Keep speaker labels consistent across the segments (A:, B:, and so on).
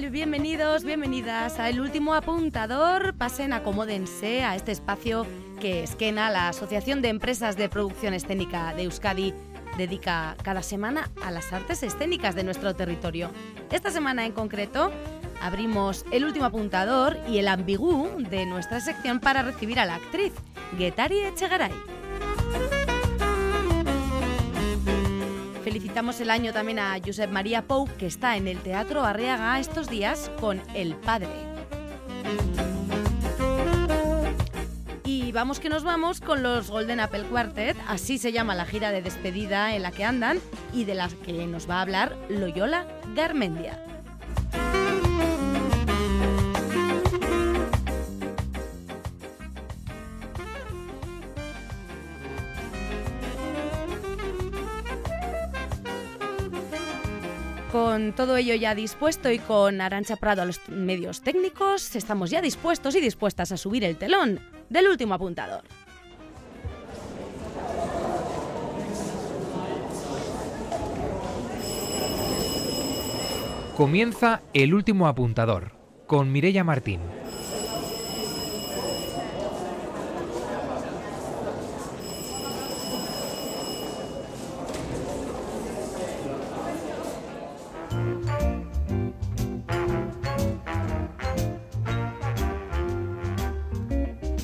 A: Bienvenidos, bienvenidas a El Último Apuntador. Pasen, acomódense a este espacio que Esquena, la Asociación de Empresas de Producción Escénica de Euskadi, dedica cada semana a las artes escénicas de nuestro territorio. Esta semana en concreto abrimos El Último Apuntador y el ambigú de nuestra sección para recibir a la actriz, Getari Echegaray. Felicitamos el año también a Josep María Pou, que está en el Teatro Arriaga estos días con El Padre. Y vamos que nos vamos con los Golden Apple Quartet, así se llama la gira de despedida en la que andan y de la que nos va a hablar Loyola Garmendia. Con todo ello ya dispuesto y con Arancha Prado a los medios técnicos, estamos ya dispuestos y dispuestas a subir el telón del último apuntador.
B: Comienza el último apuntador con Mirella Martín.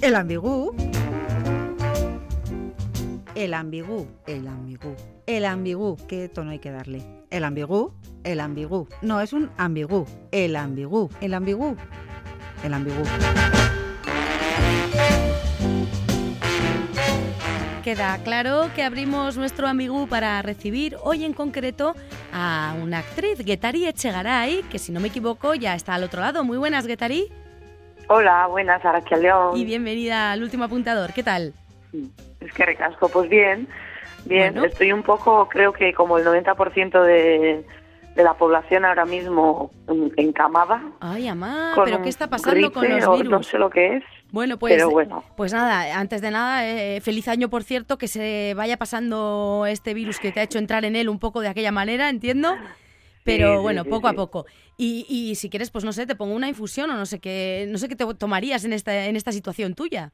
C: El ambigú. El ambigú, el ambigú. El ambigú, ¿qué tono hay que darle? El ambigú, el ambigú. No, es un ambigú. El ambigú, el ambigú. El ambigú.
A: Queda claro que abrimos nuestro ambigú para recibir hoy en concreto a una actriz, Getari Echegaray, que si no me equivoco ya está al otro lado. Muy buenas, Getari.
D: Hola, buenas, Araquia León.
A: Y bienvenida al último apuntador. ¿Qué tal?
D: Es que recasco, pues bien, bien.
A: Bueno.
D: Estoy un poco, creo que como el 90% de, de la población ahora mismo encamada.
A: Ay, amá, pero ¿qué está pasando con los virus?
D: No sé lo que es.
A: Bueno, pues,
D: Pero bueno.
A: pues nada, antes de nada, eh, feliz año, por cierto, que se vaya pasando este virus que te ha hecho entrar en él un poco de aquella manera, entiendo. Pero
D: Sí,
A: bueno,
D: sí,
A: poco a poco. Y, y si quieres, pues no sé, te pongo una infusión o no sé qué, no sé qué te tomarías en esta, en esta situación tuya.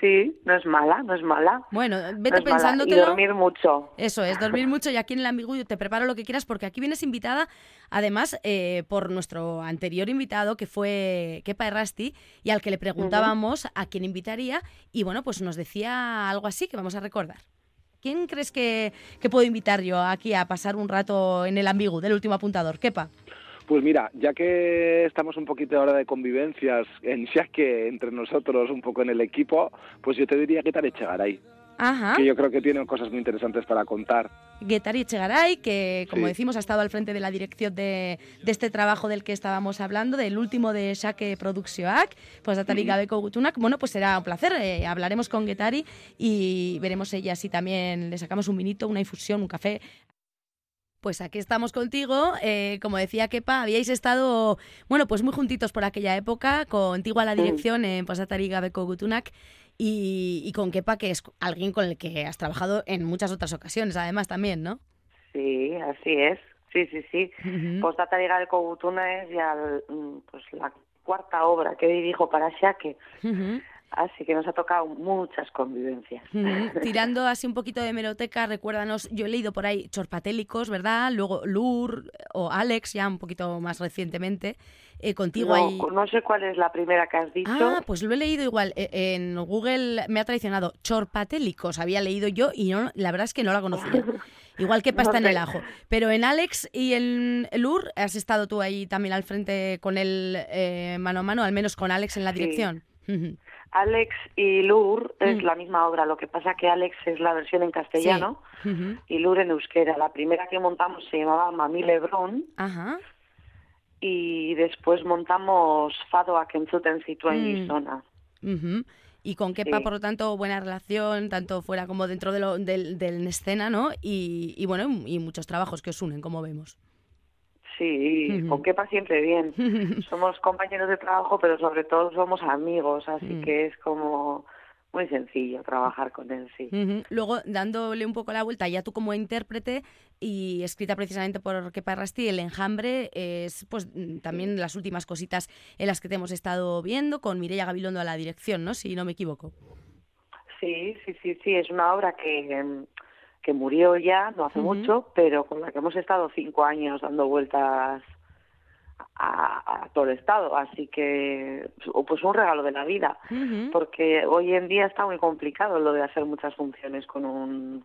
D: Sí, no es mala, no es mala.
A: Bueno,
D: no
A: vete.
D: Y
A: pensándotelo.
D: dormir mucho.
A: Eso es, dormir mucho y aquí en el ambiguo te preparo lo que quieras porque aquí vienes invitada, además, eh, por nuestro anterior invitado que fue Kepa Errasti y al que le preguntábamos a quién invitaría y bueno, pues nos decía algo así que vamos a recordar. ¿Quién crees que, puedo invitar yo aquí a pasar un rato en el ambiguo del último apuntador? Kepa.
E: Pues mira, ya que estamos un poquito ahora de convivencias en que entre nosotros, un poco en el equipo, pues yo te diría que tal Echegaray,
A: Ajá.
E: que yo creo que tiene cosas muy interesantes para contar.
A: Getari Echegaray, que como
E: Sí.
A: decimos ha estado al frente de la dirección de, de este trabajo del que estábamos hablando, del último de Shake Produczioak, pues Atari Gabeko Gutunak. Bueno, pues será un placer, eh, hablaremos con Getari y veremos ella si también le sacamos un vinito, una infusión, un café. Pues aquí estamos contigo. eh, como decía Kepa, habíais estado, bueno, pues muy juntitos por aquella época, contigo a la dirección en Posatari Gabeko Gutunak y, y con Kepa, que es alguien con el que has trabajado en muchas otras ocasiones, además también, ¿no?
D: Sí, así es. Sí, sí, sí.
A: Ujú.
D: Postdata Liga de Cogutuna es ya mm, pues, la cuarta obra que dirijo para Shake.
A: Ujú.
D: Así que nos ha tocado muchas convivencias.
A: Ujú. Tirando así un poquito de meroteca, recuérdanos, yo he leído por ahí Chorpatélicos, ¿verdad? Luego Lur o Alex, ya un poquito más recientemente. Eh, contigo
D: No,
A: hay...
D: no sé cuál es la primera que has dicho.
A: Ah, pues lo he leído igual. Eh, En Google me ha traicionado. Chorpatélicos había leído yo y no, la verdad es que no la conocía. Igual que pasta en
D: No
A: el
D: sé.
A: ajo. Pero en Alex y en Lur has estado tú ahí también al frente con él eh, mano a mano, al menos con Alex en la
D: Sí.
A: dirección.
D: Alex y Lur es
A: Mm.
D: la misma obra, lo que pasa que Alex es la versión en castellano y Lur en euskera. La primera que montamos se llamaba Mami Lebrón
A: Ajá.
D: y después montamos Fado a Kentzuten Zituen
A: Mm.
D: Gizona.
A: Ujú. Y con Kepa,
D: Sí.
A: por lo tanto, buena relación, tanto fuera como dentro de lo, del, del escena, ¿no? Y, y bueno, y muchos trabajos que os unen, como vemos.
D: Sí,
A: Ujú.
D: con Kepa siempre bien. Somos compañeros de trabajo, pero sobre todo somos amigos, así
A: Mm.
D: que es como muy sencillo trabajar con él, sí.
A: Luego, dándole un poco la vuelta, ya tú como intérprete y escrita precisamente por Kepa Rasti, El Enjambre es pues también las últimas cositas en las que te hemos estado viendo, con Mireia Gabilondo a la dirección, ¿no? Si no me equivoco.
D: Sí, sí, sí, sí, es una obra que, que murió ya, no hace mucho, pero con la que hemos estado cinco años dando vueltas a, todo el estado, así que pues un regalo de la vida, porque hoy en día está muy complicado lo de hacer muchas funciones con un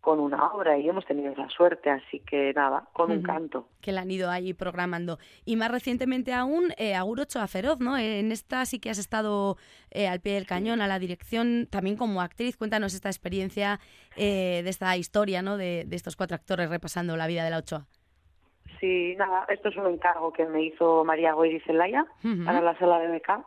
D: con una obra y hemos tenido esa suerte, así que nada, con un canto.
A: Que la han ido ahí programando. Y más recientemente aún, eh, Agur Ochoa Feroz, ¿no? En esta sí que has estado eh, al pie del cañón, a la dirección, también como actriz. Cuéntanos esta experiencia eh, de esta historia, ¿no? De, de, estos cuatro actores repasando la vida de la Ochoa.
D: Sí, nada, esto es un encargo que me hizo María Goyri Zelaya para la sala de BK.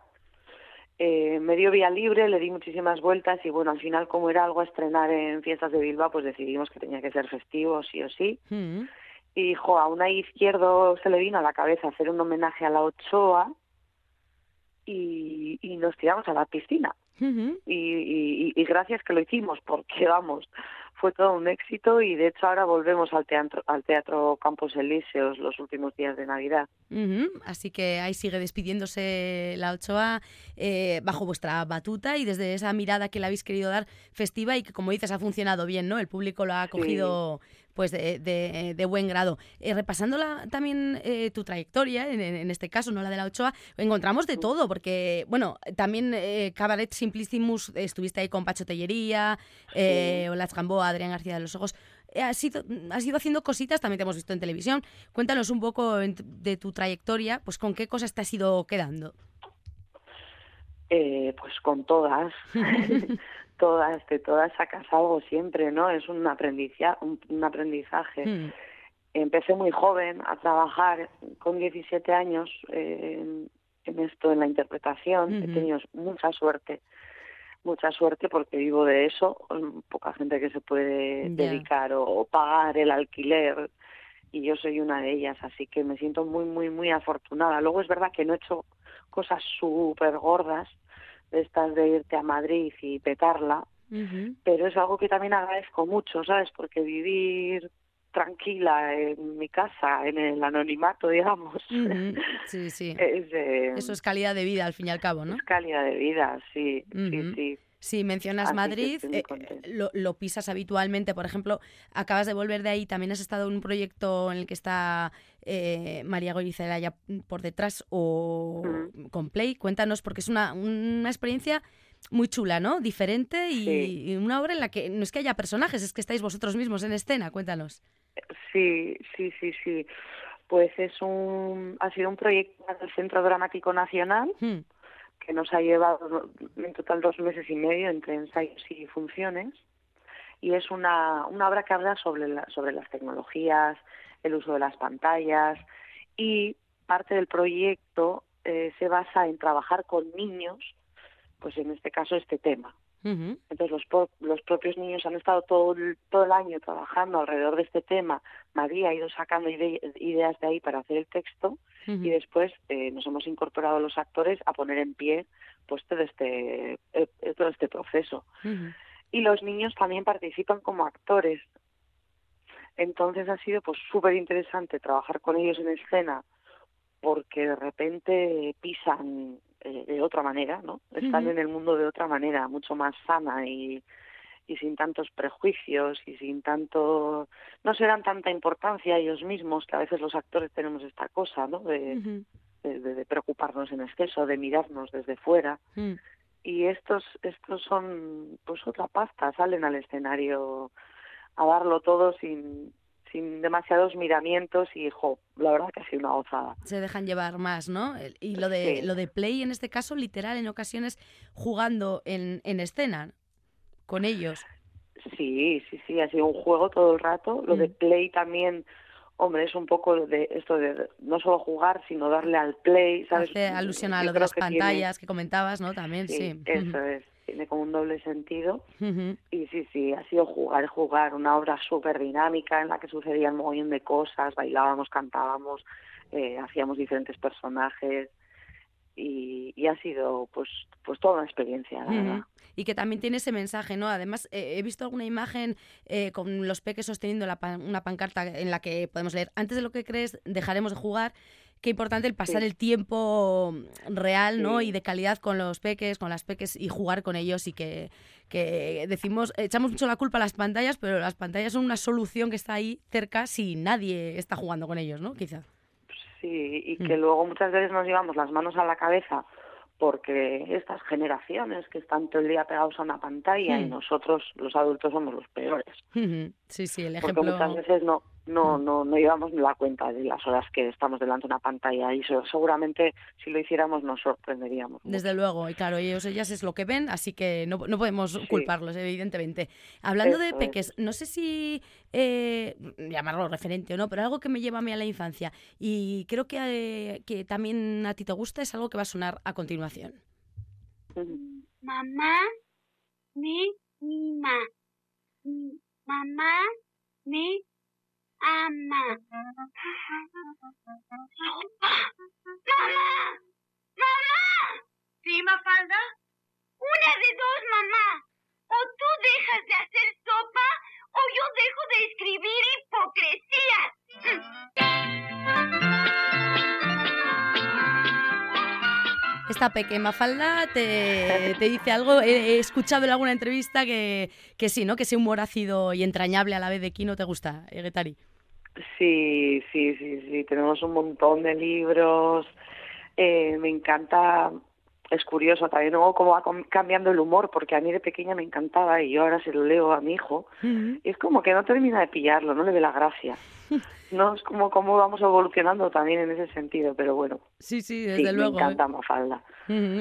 D: Eh, me dio vía libre, le di muchísimas vueltas y bueno, al final como era algo a estrenar en Fiestas de Bilbao, pues decidimos que tenía que ser festivo, sí o sí. Y dijo, a una izquierdo se le vino a la cabeza hacer un homenaje a la Ochoa y, y nos tiramos a la piscina. y, y, gracias que lo hicimos, porque vamos, fue todo un éxito y de hecho ahora volvemos al teatro, al teatro Campos Elíseos los últimos días de Navidad.
A: Así que ahí sigue despidiéndose la Ochoa eh, bajo vuestra batuta y desde esa mirada que le habéis querido dar festiva y que como dices ha funcionado bien, ¿no? El público lo ha cogido pues de, de, buen grado. Eh, repasando también eh, tu trayectoria, en, este caso, no la de la Ochoa, encontramos de todo, porque, bueno, también eh, Cabaret Simplicimus, estuviste ahí con Pacho Tellería, eh, Olas Gamboa, Adrián García de los Ojos. Has ido, has ido haciendo cositas, también te hemos visto en televisión. Cuéntanos un poco de tu trayectoria, pues con qué cosas te has ido quedando.
D: pues con todas. todas, de todas sacas algo siempre, ¿no? Es un, aprendizaje. Un, aprendizaje. Hmm. Empecé muy joven a trabajar con 17 años en esto, en la interpretación. He tenido mucha suerte, mucha suerte porque vivo de eso. Poca gente que se puede dedicar o, pagar el alquiler y yo soy una de ellas, así que me siento muy, muy, muy afortunada. Luego es verdad que no he hecho cosas súper gordas, estas de irte a Madrid y petarla, pero es algo que también agradezco mucho, ¿sabes? Porque vivir tranquila en mi casa, en el anonimato, digamos.
A: Sí, sí. Eso es calidad de vida, al fin y al cabo, ¿no?
D: Es calidad de vida, sí, sí, sí.
A: Sí, mencionas Madrid, eh, lo, pisas habitualmente. Por ejemplo, acabas de volver de ahí, también has estado en un proyecto en el que está eh, María Gorizela ya por detrás o con Play. Cuéntanos, porque es una, una experiencia muy chula, ¿no? Diferente y, una obra en la que no es que haya personajes, es que estáis vosotros mismos en escena. Cuéntanos.
D: Sí, sí, sí, sí. Pues es un, ha sido un proyecto del Centro Dramático Nacional. Hmm que nos ha llevado en total dos meses y medio entre ensayos y funciones. Y es una, una obra que habla sobre, la, sobre las tecnologías, el uso de las pantallas y parte del proyecto eh, se basa en trabajar con niños, pues en este caso este tema. Entonces los, los propios niños han estado todo el, todo el año trabajando alrededor de este tema. María ha ido sacando ideas de ahí para hacer el texto y después eh, nos hemos incorporado los actores a poner en pie pues todo este eh, todo este proceso. Y los niños también participan como actores. Entonces ha sido pues súper interesante trabajar con ellos en escena porque de repente pisan eh, de otra manera, ¿no? Están en el mundo de otra manera, mucho más sana y, y sin tantos prejuicios y sin tanto no se dan tanta importancia a ellos mismos que a veces los actores tenemos esta cosa no de, de, preocuparnos en exceso de mirarnos desde fuera mm. y estos estos son pues otra pasta salen al escenario a darlo todo sin sin demasiados miramientos y, jo, la verdad que ha sido una gozada.
A: Se dejan llevar más, ¿no? Y lo de, lo de play, en este caso, literal, en ocasiones jugando en, en escena con ellos.
D: Sí, sí, sí, ha sido un juego todo el rato. Lo de mm. play también, hombre, es un poco de esto de no solo jugar, sino darle al play, ¿sabes?
A: Hace alusión a lo de las pantallas que comentabas, ¿no? También, sí.
D: Eso es tiene como un doble sentido. Y sí, sí, ha sido jugar, jugar, una obra súper dinámica en la que sucedían un montón de cosas, bailábamos, cantábamos, eh, hacíamos diferentes personajes y, ha sido pues pues toda una experiencia,
A: y que también tiene ese mensaje, ¿no? Además, he visto alguna imagen eh, con los peques sosteniendo una pancarta en la que podemos leer, antes de lo que crees, dejaremos de jugar qué importante el pasar el tiempo real, ¿no? Y de calidad con los peques, con las peques y jugar con ellos y que, que decimos, echamos mucho la culpa a las pantallas, pero las pantallas son una solución que está ahí cerca si nadie está jugando con ellos, ¿no? Quizá.
D: Sí, y que mm. luego muchas veces nos llevamos las manos a la cabeza porque estas generaciones que están todo el día pegados a una pantalla y mm. nosotros los adultos somos los peores.
A: Sí, sí, el ejemplo.
D: Porque muchas veces no no, no, no llevamos la cuenta de las horas que estamos delante de una pantalla y eso, seguramente si lo hiciéramos nos sorprenderíamos.
A: Desde luego, y claro, ellos ellas es lo que ven, así que no, no podemos culparlos, evidentemente. Hablando de peques, no sé si eh, llamarlo referente o no, pero algo que me lleva a mí a la infancia y creo que, eh, que también a ti te gusta es algo que va a sonar a continuación.
F: Mamá, mi, mi, ma. Mamá, mi, ama. ¡Mamá! ¡Mamá!
G: ¿Sí, Mafalda?
F: Una de dos, mamá. O tú dejas de hacer sopa o yo dejo de escribir hipocresía.
A: Esta pequeña falda te, te dice algo. He, escuchado en alguna entrevista que, que sí, ¿no? Que ese humor ácido y entrañable a la vez de Kino te gusta, Getari.
D: Sí, sí, sí, sí, tenemos un montón de libros. Eh, me encanta, es curioso también luego cómo va cambiando el humor, porque a mí de pequeña me encantaba y yo ahora se lo leo a mi hijo. y es como que no termina de pillarlo, no le ve la gracia. no es como cómo vamos evolucionando también en ese sentido, pero bueno.
A: Sí, sí, desde luego.
D: Me encanta Mafalda.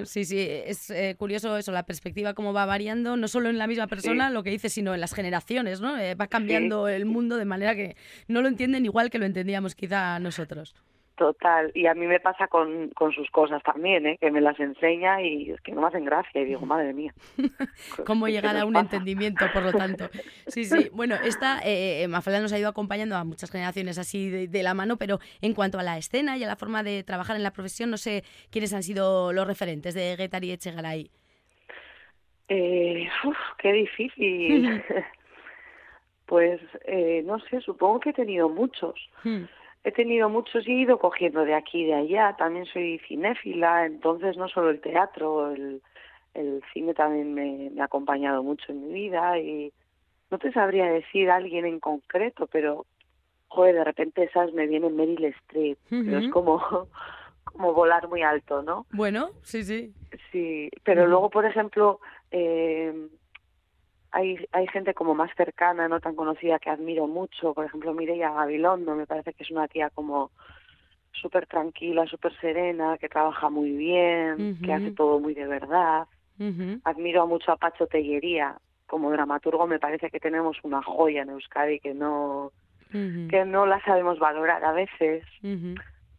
A: Sí, sí, es eh, curioso eso, la perspectiva cómo va variando, no solo en la misma persona, lo que dice, sino en las generaciones, ¿no? Eh, va cambiando el mundo de manera que no lo entienden igual que lo entendíamos quizá nosotros.
D: Total, y a mí me pasa con, con sus cosas también, ¿eh? que me las enseña y es que no me hacen gracia y digo, madre mía.
A: ¿Cómo llegar a un entendimiento, por lo tanto? Sí, sí, bueno, esta eh, eh Mafalda nos ha ido acompañando a muchas generaciones así de, la mano, pero en cuanto a la escena y a la forma de trabajar en la profesión, no sé quiénes han sido los referentes de Guetari y Echegaray.
D: Eh, uf, qué difícil. pues eh, no sé, supongo que he tenido muchos. He tenido muchos y he ido cogiendo de aquí y de allá. También soy cinéfila, entonces no solo el teatro, el, el cine también me, ha acompañado mucho en mi vida y no te sabría decir a alguien en concreto, pero joder, de repente esas me vienen Meryl Streep, pero es como como volar muy alto, ¿no?
A: Bueno, sí, sí.
D: Sí, pero luego, por ejemplo, eh, hay, hay gente como más cercana, no tan conocida, que admiro mucho. Por ejemplo, Mireia Gabilondo, me parece que es una tía como súper tranquila, súper serena, que trabaja muy bien, que hace todo muy de verdad. Admiro mucho a Pacho Tellería. Como dramaturgo me parece que tenemos una joya en Euskadi que no, que no la sabemos valorar a veces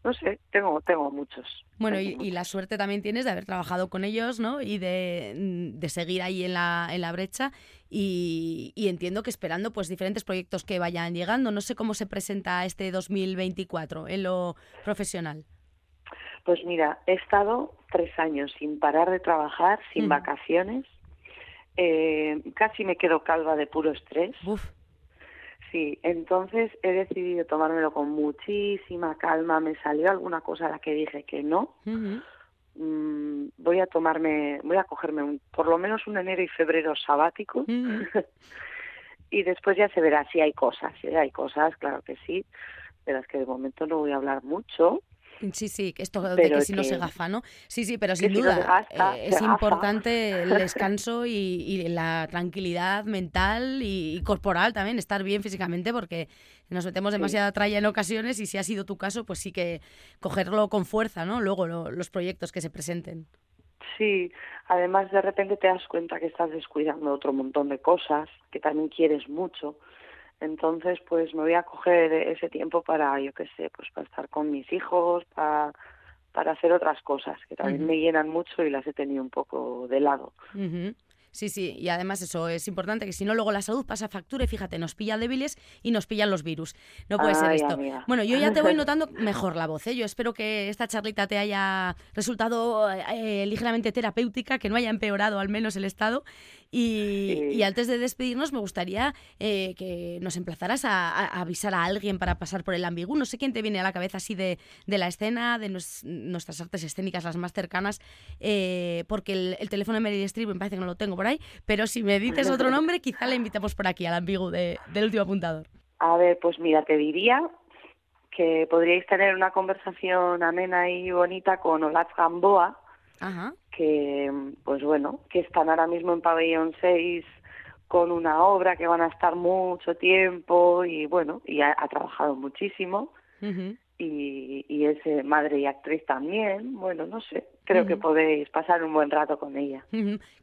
D: no sé, tengo, tengo muchos.
A: Bueno, y, la suerte también tienes de haber trabajado con ellos, ¿no? Y de, de seguir ahí en la, en la brecha. Y, y, entiendo que esperando pues diferentes proyectos que vayan llegando. No sé cómo se presenta este 2024 en lo profesional.
D: Pues mira, he estado tres años sin parar de trabajar, sin mm. vacaciones. Eh, casi me quedo calva de puro estrés. Uf. Sí, entonces he decidido tomármelo con muchísima calma. Me salió alguna cosa a la que dije que no. Mm, voy a tomarme, voy a cogerme un, por lo menos un enero y febrero sabático. y después ya se verá si hay cosas. Si hay cosas, claro que sí. Pero es que de momento no voy a hablar mucho.
A: Sí, sí, esto de que si no se gafa, ¿no? Sí, sí, pero sin duda eh, es importante el descanso y, la tranquilidad mental y, corporal también, estar bien físicamente porque nos metemos demasiada tralla en ocasiones y si ha sido tu caso, pues sí que cogerlo con fuerza, ¿no? Luego los proyectos que se presenten.
D: Sí, además de repente te das cuenta que estás descuidando otro montón de cosas, que también quieres mucho entonces, pues me voy a coger ese tiempo para, yo qué sé, pues para estar con mis hijos, para, para hacer otras cosas que también me llenan mucho y las he tenido un poco de lado.
A: Sí, sí, y además eso es importante, que si no luego la salud pasa factura y fíjate, nos pillan débiles y nos pillan los virus. No puede ser esto. Bueno, yo ya te voy notando mejor la voz, ¿eh? yo espero que esta charlita te haya resultado eh, ligeramente terapéutica, que no haya empeorado al menos el estado y, antes de despedirnos, me gustaría eh, que nos emplazaras a, avisar a alguien para pasar por el ambigú. No sé quién te viene a la cabeza así de, la escena, de nuestras artes escénicas, las más cercanas, eh, porque el, teléfono de me parece que no lo tengo por ahí, pero si me dices otro nombre, quizá le invitamos por aquí al ambigú del último apuntador.
H: A ver, pues mira, te diría que podríais tener una conversación amena y bonita con Olaf Gamboa, que pues bueno, que están ahora mismo en pabellón 6 con una obra que van a estar mucho tiempo y bueno, y ha, trabajado muchísimo y, y es eh, madre y actriz también. Bueno, no sé, creo que podéis pasar un buen rato con ella.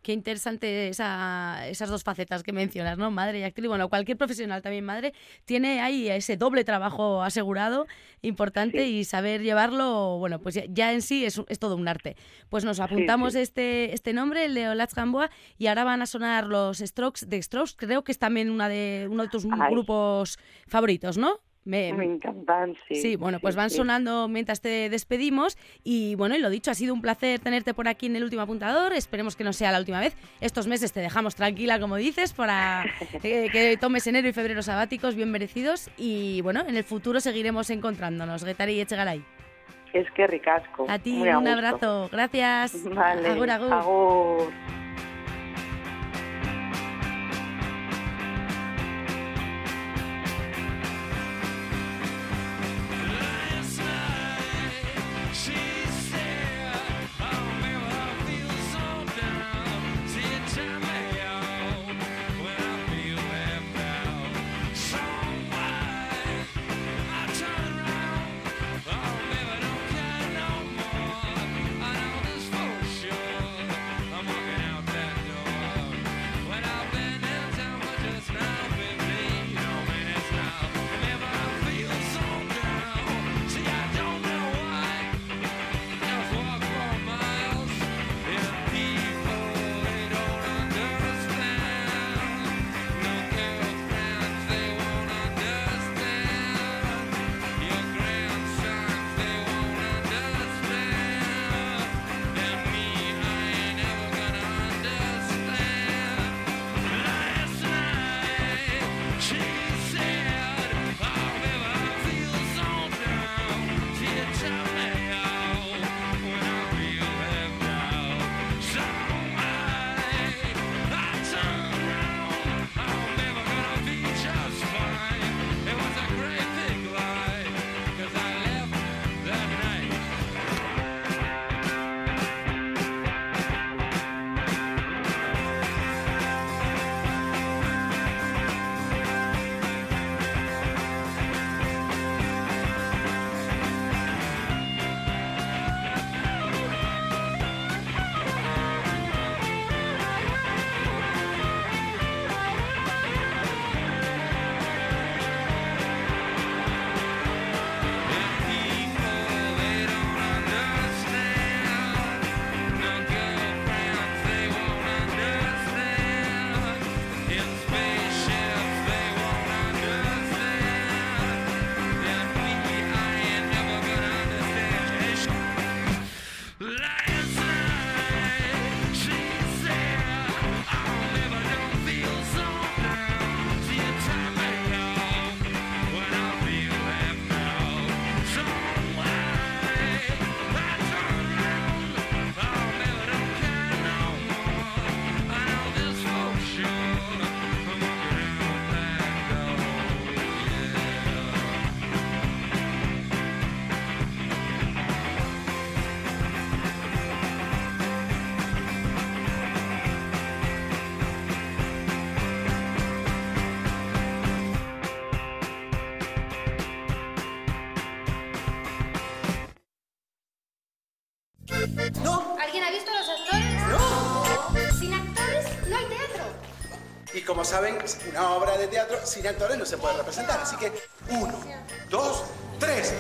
A: Qué interesante esa, esas dos facetas que mencionas, ¿no? Madre y actriz. Bueno, cualquier profesional también madre tiene ahí ese doble trabajo asegurado, importante, y saber llevarlo, bueno, pues ya, en sí es, es, todo un arte. Pues nos apuntamos Este, este nombre, el de Olatz Gamboa, y ahora van a sonar los Strokes de Strokes, creo que es también una de, uno de tus grupos favoritos, ¿no?
H: Me, encantan, sí.
A: Sí, bueno, pues van sonando mientras te despedimos. Y bueno, y lo dicho, ha sido un placer tenerte por aquí en el último apuntador. Esperemos que no sea la última vez. Estos meses te dejamos tranquila, como dices, para que, tomes enero y febrero sabáticos bien merecidos. Y bueno, en el futuro seguiremos encontrándonos. Getari y Echegaray.
H: Es que ricasco.
A: A ti, un abrazo. Gracias.
H: Vale. Agur, agur.
I: Saben, una obra de teatro sin actores no se puede representar. Así que, uno, dos, tres.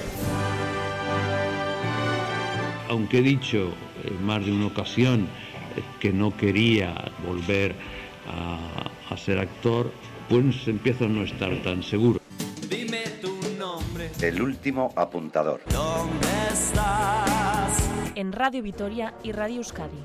J: Aunque he dicho en más de una ocasión que no quería volver a, a ser actor, pues empieza a no estar tan seguro.
K: Dime tu nombre.
L: El último apuntador.
K: ¿Dónde estás?
M: En Radio Vitoria y Radio Euskadi.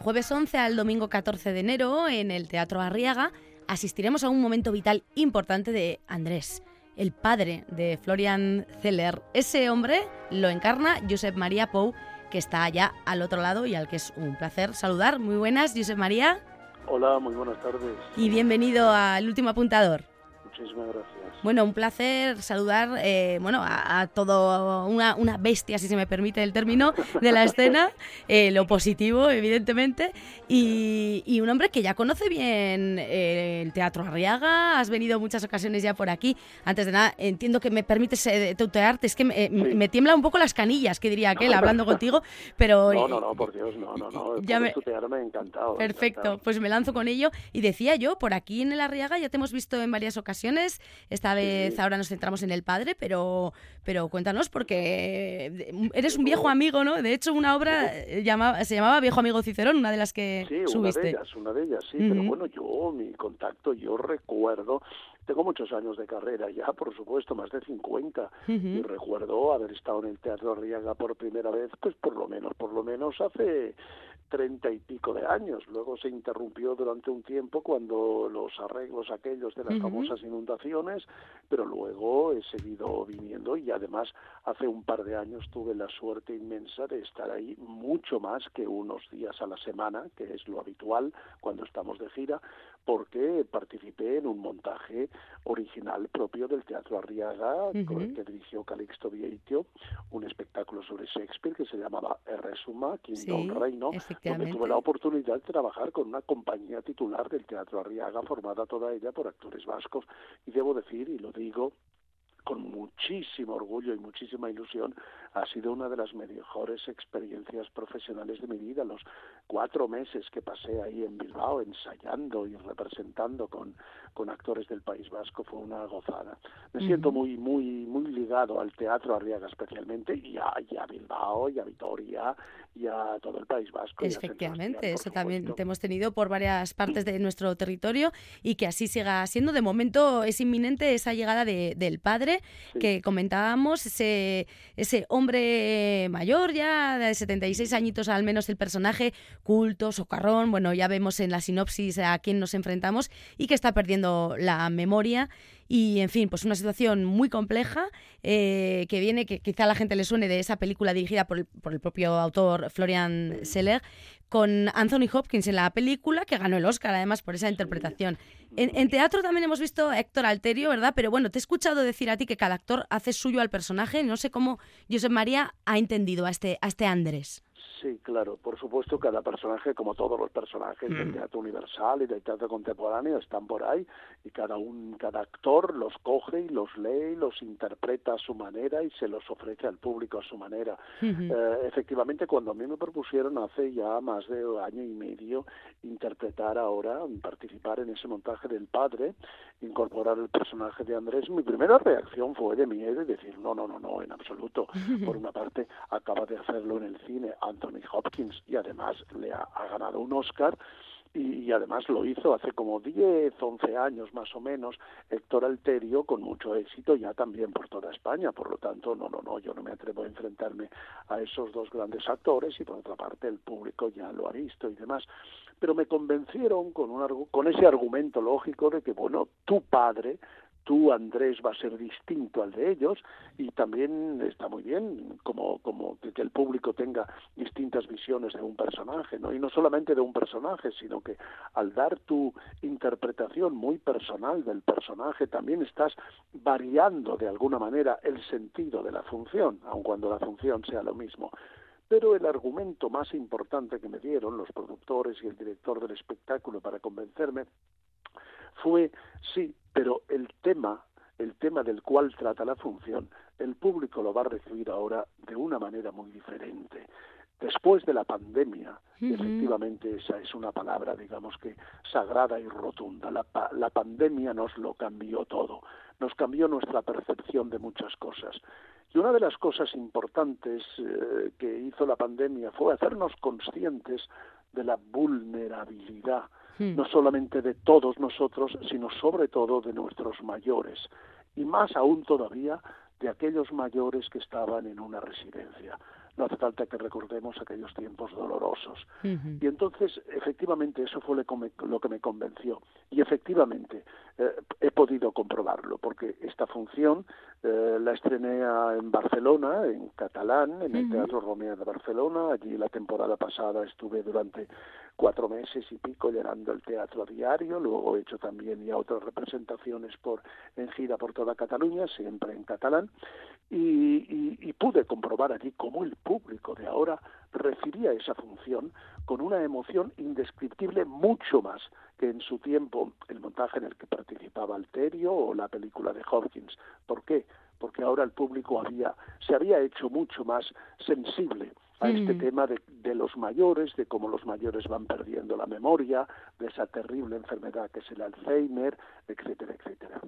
A: Jueves 11 al domingo 14 de enero, en el Teatro Arriaga, asistiremos a un momento vital importante de Andrés, el padre de Florian Zeller. Ese hombre lo encarna Josep María Pou, que está allá al otro lado y al que es un placer saludar. Muy buenas, Josep María.
N: Hola, muy buenas tardes.
A: Y bienvenido al último apuntador.
N: Muchísimas gracias.
A: Bueno, un placer saludar eh, bueno, a, todo una, una, bestia, si se me permite el término, de la escena, eh, lo positivo, evidentemente, y, y, un hombre que ya conoce bien eh, el Teatro Arriaga, has venido muchas ocasiones ya por aquí. Antes de nada, entiendo que me permites tutearte, es que me, sí. me, tiembla un poco las canillas, que diría aquel, hablando contigo, pero...
N: No, no, no, por Dios, no, no, no, ya me... tutearme encantado.
A: Perfecto,
N: encantado.
A: pues me lanzo con ello, y decía yo, por aquí en el Arriaga ya te hemos visto en varias ocasiones, esta vez ahora nos centramos en el padre, pero, pero cuéntanos porque eres un viejo amigo, ¿no? De hecho, una obra llamaba, se llamaba Viejo Amigo Cicerón, una de las que
N: sí,
A: subiste.
N: una de ellas, una de ellas, sí, uh -huh. pero bueno, yo, mi contacto, yo recuerdo tengo muchos años de carrera ya, por supuesto, más de 50. Uh -huh. Y recuerdo haber estado en el Teatro Arriaga por primera vez, pues por lo menos, por lo menos hace treinta y pico de años. Luego se interrumpió durante un tiempo cuando los arreglos aquellos de las uh -huh. famosas inundaciones, pero luego he seguido viniendo y además hace un par de años tuve la suerte inmensa de estar ahí mucho más que unos días a la semana, que es lo habitual cuando estamos de gira, porque participé en un montaje original propio del Teatro Arriaga, uh -huh. que dirigió Calixto Vieitio, un espectáculo sobre Shakespeare que se llamaba Resuma, Quinto
A: sí,
N: Reino, donde tuve la oportunidad de trabajar con una compañía titular del Teatro Arriaga, formada toda ella por actores vascos, y debo decir, y lo digo, con muchísimo orgullo y muchísima ilusión, ha sido una de las mejores experiencias profesionales de mi vida. Los cuatro meses que pasé ahí en Bilbao ensayando y representando con, con actores del País Vasco fue una gozada. Me uh -huh. siento muy, muy, muy ligado al teatro Arriaga especialmente y a, y a Bilbao y a Vitoria y a todo el País Vasco.
A: Efectivamente, eso también te hemos tenido por varias partes de nuestro territorio y que así siga siendo. De momento es inminente esa llegada de, del padre sí. que comentábamos, ese, ese hombre mayor ya, de 76 añitos al menos el personaje, culto, socarrón, bueno, ya vemos en la sinopsis a quién nos enfrentamos y que está perdiendo la memoria. Y en fin, pues una situación muy compleja eh, que viene, que quizá a la gente le suene de esa película dirigida por el, por el propio autor Florian Seller, con Anthony Hopkins en la película, que ganó el Oscar además por esa interpretación. En, en, teatro también hemos visto a Héctor Alterio, ¿verdad? Pero bueno, te he escuchado decir a ti que cada actor hace suyo al personaje. No sé cómo Josep María ha entendido a este, a este Andrés.
N: Sí, claro, por supuesto, cada personaje, como todos los personajes mm. del teatro universal y del teatro contemporáneo, están por ahí y cada un, cada actor los coge y los lee y los interpreta a su manera y se los ofrece al público a su manera. Eh, efectivamente, cuando a mí me propusieron hace ya más de año y medio interpretar ahora, participar en ese montaje del padre, incorporar el personaje de Andrés, mi primera reacción fue de miedo y decir, no, no, no, no, en absoluto. Por una parte, acaba de hacerlo en el cine Anthony Hopkins y además le ha, ganado un Oscar y, y, además lo hizo hace como 10, 11 años más o menos Héctor Alterio con mucho éxito ya también por toda España, por lo tanto no, no, no, yo no me atrevo a enfrentarme a esos dos grandes actores y por otra parte el público ya lo ha visto y demás, pero me convencieron con, un, con ese argumento lógico de que bueno, tu padre tú, Andrés, va a ser distinto al de ellos y también está muy bien como, como que, que, el público tenga distintas visiones de un personaje, ¿no? Y no solamente de un personaje, sino que al dar tu interpretación muy personal del personaje también estás variando de alguna manera el sentido de la función, aun cuando la función sea lo mismo. Pero el argumento más importante que me dieron los productores y el director del espectáculo para convencerme fue, sí, pero el tema, el tema del cual trata la función, el público lo va a recibir ahora de una manera muy diferente. Después de la pandemia, efectivamente esa es una palabra, digamos que sagrada y rotunda. La, la pandemia nos lo cambió todo, nos cambió nuestra percepción de muchas cosas. Y una de las cosas importantes eh, que hizo la pandemia fue hacernos conscientes de la vulnerabilidad, hmm. no solamente de todos nosotros, sino sobre todo de nuestros mayores, y más aún todavía de aquellos mayores que estaban en una residencia no hace falta que recordemos aquellos tiempos dolorosos. Y entonces, efectivamente, eso fue lo que me convenció. Y efectivamente, eh, he podido comprobarlo, porque esta función eh, la estrené en Barcelona, en catalán, en el Teatro Romeo de Barcelona. Allí la temporada pasada estuve durante cuatro meses y pico llenando el teatro a diario. Luego he hecho también ya otras representaciones por en gira por toda Cataluña, siempre en catalán. Y, y pude comprobar allí cómo el público de ahora recibía esa función con una emoción indescriptible mucho más que en su tiempo el montaje en el que participaba Alterio o la película de Hopkins. ¿Por qué? Porque ahora el público había, se había hecho mucho más sensible a este tema de, de, los mayores, de cómo los mayores van perdiendo la memoria, de esa terrible enfermedad que es el Alzheimer, etcétera, etcétera.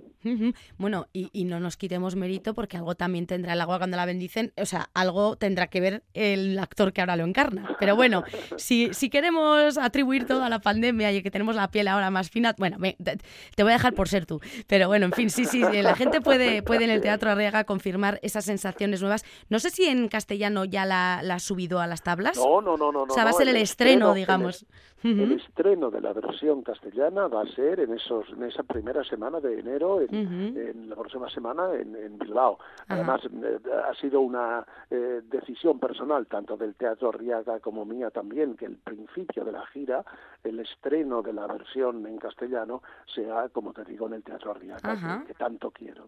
A: Bueno, y, y, no nos quitemos mérito porque algo también tendrá el agua cuando la bendicen, o sea, algo tendrá que ver el actor que ahora lo encarna. Pero bueno, si, si queremos atribuir todo a la pandemia y que tenemos la piel ahora más fina, bueno, te voy a dejar por ser tú. Pero bueno, en fin, sí, sí, la gente puede, puede en el Teatro Arriaga confirmar esas sensaciones nuevas. No sé si en castellano ya la, la a las tablas?
N: No, no, no, no.
A: O va a ser el, estreno, digamos.
N: El, estreno de la versión castellana va a ser en esos en esa primera semana de enero, en, la próxima semana en, Bilbao. Además, eh, ha sido una eh, decisión personal, tanto del Teatro Arriaga como mía también, que el principio de la gira, el estreno de la versión en castellano, sea, como te digo, en el Teatro Arriaga, que, tanto quiero.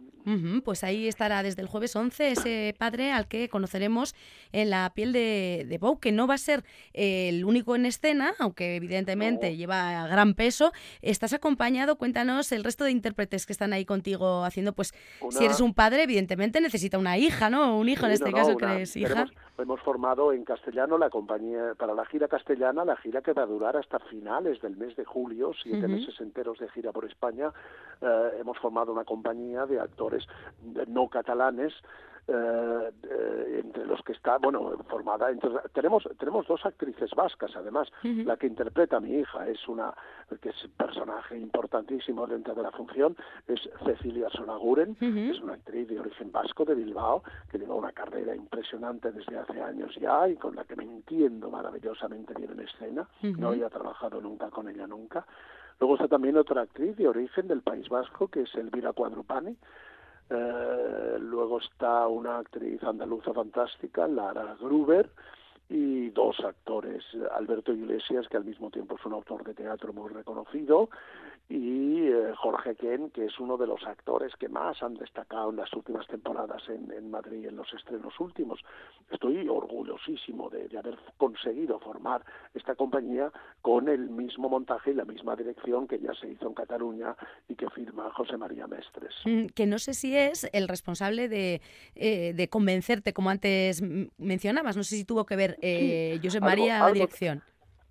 A: Pues ahí estará desde el jueves 11 ese padre al que conoceremos en la piel de, de Bou, que no va a ser el único en escena, aunque evidentemente lleva gran peso. Estás acompañado, cuéntanos, el resto de intérpretes que están ahí contigo haciendo, pues si eres un padre, evidentemente necesita una hija, ¿no? Un hijo en este caso, que es hija.
N: hemos formado en castellano la compañía, para la gira castellana, la gira que va a durar hasta finales del mes de julio, siete meses enteros de gira por España. Eh, hemos formado una compañía de actores no catalanes eh, entre los que está, bueno, formada. Entonces, tenemos, tenemos dos actrices vascas, además. La que interpreta a mi hija es una, que es un personaje importantísimo dentro de la función, es Cecilia Sonaguren, que es una actriz de origen vasco de Bilbao, que lleva una carrera impresionante desde hace años ya y con la que me entiendo maravillosamente bien en escena. No había trabajado nunca con ella, nunca. Luego está también otra actriz de origen del País Vasco, que es Elvira Cuadrupani, luego está una actriz andaluza fantástica, Lara Gruber, y dos actores, Alberto Iglesias, que al mismo tiempo es un autor de teatro muy reconocido, y eh, Jorge Ken, que es uno de los actores que más han destacado en las últimas temporadas en, en Madrid, en los estrenos últimos. Estoy orgullosísimo de, haber conseguido formar esta compañía con el mismo montaje y la misma dirección que ya se hizo en Cataluña y que firma José María Mestres.
A: Mm, que no sé si es el responsable de, eh, de convencerte, como antes mencionabas, no sé si tuvo que ver eh, José María la dirección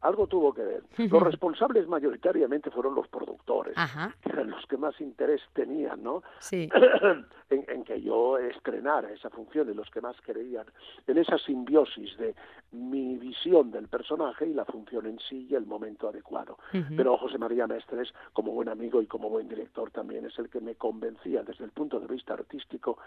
N: algo tuvo que ver. Los responsables mayoritariamente fueron los productores, que eran los que más interés tenían, ¿no?
A: Sí.
N: en, que yo estrenara esa función y los que más creían en esa simbiosis de mi visión del personaje y la función en sí y el momento adecuado. Pero José María Mestres, como buen amigo y como buen director también, es el que me convencía desde el punto de vista artístico,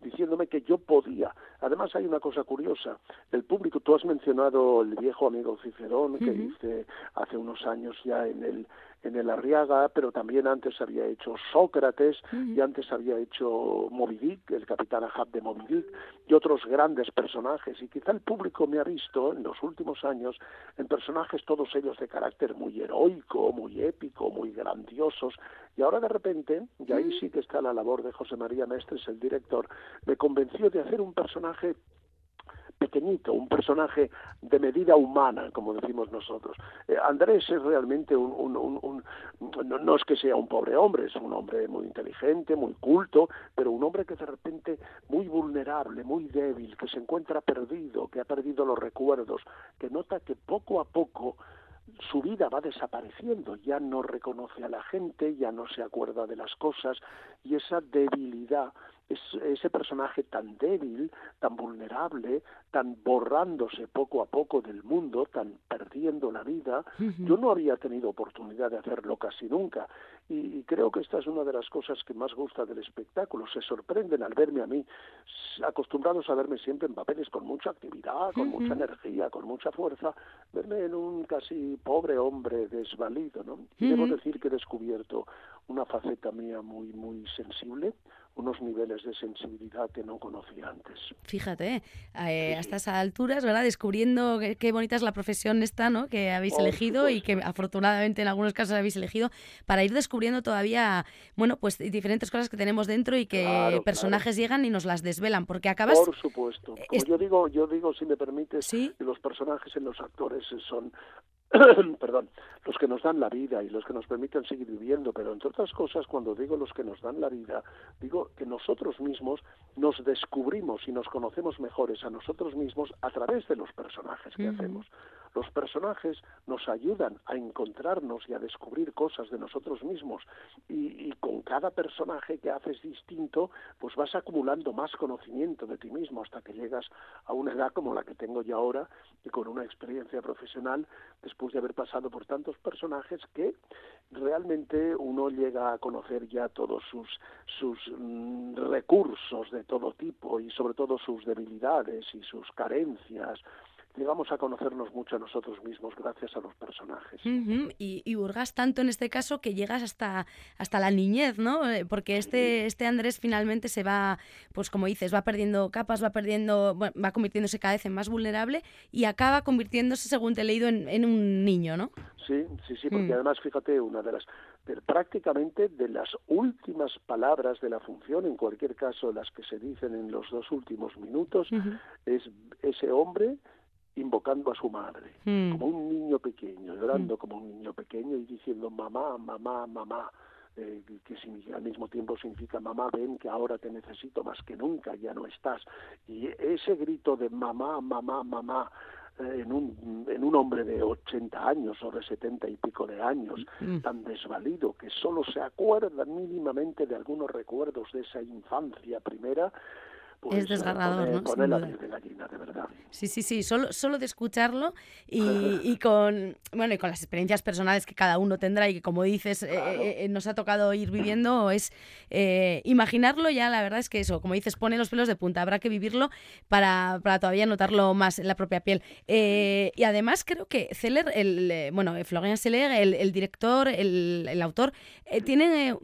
N: diciéndome que yo podía. Además hay una cosa curiosa, el público, tú has mencionado el viejo amigo Cicerón, que hice hace unos años ya en el en el Arriaga, pero también antes había hecho Sócrates y antes había hecho Moby Dick, el capitán Ahab de Moby Dick, y otros grandes personajes. Y quizá el público me ha visto en los últimos años en personajes todos ellos de carácter muy heroico, muy épico, muy grandiosos. Y ahora de repente, y ahí sí que está la labor de José María Mestres, el director, me convenció de hacer un personaje pequeñito, un personaje de medida humana, como decimos nosotros. Eh, Andrés es realmente un, un, un, no, no, es que sea un pobre hombre, es un hombre muy inteligente, muy culto, pero un hombre que de repente muy vulnerable, muy débil, que se encuentra perdido, que ha perdido los recuerdos, que nota que poco a poco su vida va desapareciendo, ya no reconoce a la gente, ya no se acuerda de las cosas y esa debilidad, ese personaje tan débil, tan vulnerable, tan borrándose poco a poco del mundo, tan perdiendo la vida, yo no había tenido oportunidad de hacerlo casi nunca y, creo que esta es una de las cosas que más gusta del espectáculo. Se sorprenden al verme a mí, acostumbrados a verme siempre en papeles con mucha actividad, con mucha energía, con mucha fuerza, verme en un casi pobre hombre desvalido, ¿no? Y debo decir que he descubierto una faceta mía muy, muy sensible, unos niveles de sensibilidad que no conocía antes.
A: Fíjate, eh, a estas alturas, ¿verdad? Descubriendo qué, bonita es la profesión esta, ¿no? Que habéis elegido y que afortunadamente en algunos casos habéis elegido para ir descubriendo todavía, bueno, pues diferentes cosas que tenemos dentro y que personajes llegan y nos las desvelan, porque acabas...
N: Por supuesto. Como yo digo, yo digo, si me permites, ¿Sí? los personajes en los actores son perdón, los que nos dan la vida y los que nos permiten seguir viviendo, pero entre otras cosas, cuando digo los que nos dan la vida, digo que nosotros mismos nos descubrimos y nos conocemos mejores a nosotros mismos a través de los personajes que hacemos. Los personajes nos ayudan a encontrarnos y a descubrir cosas de nosotros mismos y, y, con cada personaje que haces distinto, pues vas acumulando más conocimiento de ti mismo hasta que llegas a una edad como la que tengo yo ahora y con una experiencia profesional después de haber pasado por tantos personajes que realmente uno llega a conocer ya todos sus, sus mm, recursos de todo tipo y sobre todo sus debilidades y sus carencias llegamos a conocernos mucho a nosotros mismos gracias a los personajes.
A: y, y hurgas tanto en este caso que llegas hasta, hasta la niñez, ¿no? Eh, porque este, este Andrés finalmente se va, pues como dices, va perdiendo capas, va perdiendo, va convirtiéndose cada vez en más vulnerable y acaba convirtiéndose, según te he leído, en, un niño, ¿no?
N: Sí, sí, sí, porque mm. además, fíjate, una de las prácticamente de las últimas palabras de la función, en cualquier caso las que se dicen en los dos últimos minutos, es ese hombre invocando a su madre, hmm. como un niño pequeño, llorando hmm. como un niño pequeño y diciendo mamá, mamá, mamá, eh, que al mismo tiempo significa mamá, ven que ahora te necesito más que nunca, ya no estás. Y ese grito de mamá, mamá, mamá, eh, en un, en un hombre de 80 años o de 70 y pico de años, hmm. tan desvalido, que solo se acuerda mínimamente de algunos recuerdos de esa infancia primera,
A: pues, es desgarrador, ¿no? Sí, sí, sí, solo, solo de escucharlo y, con bueno y con las experiencias personales que cada uno tendrá y que como dices eh, eh, eh, nos ha tocado ir viviendo es imaginarlo ya la verdad es que eso como dices pone los pelos de punta habrá que vivirlo para, para todavía notarlo más en la propia piel. Y además creo que Celler el bueno Florian Seller el, el director el, el autor tiene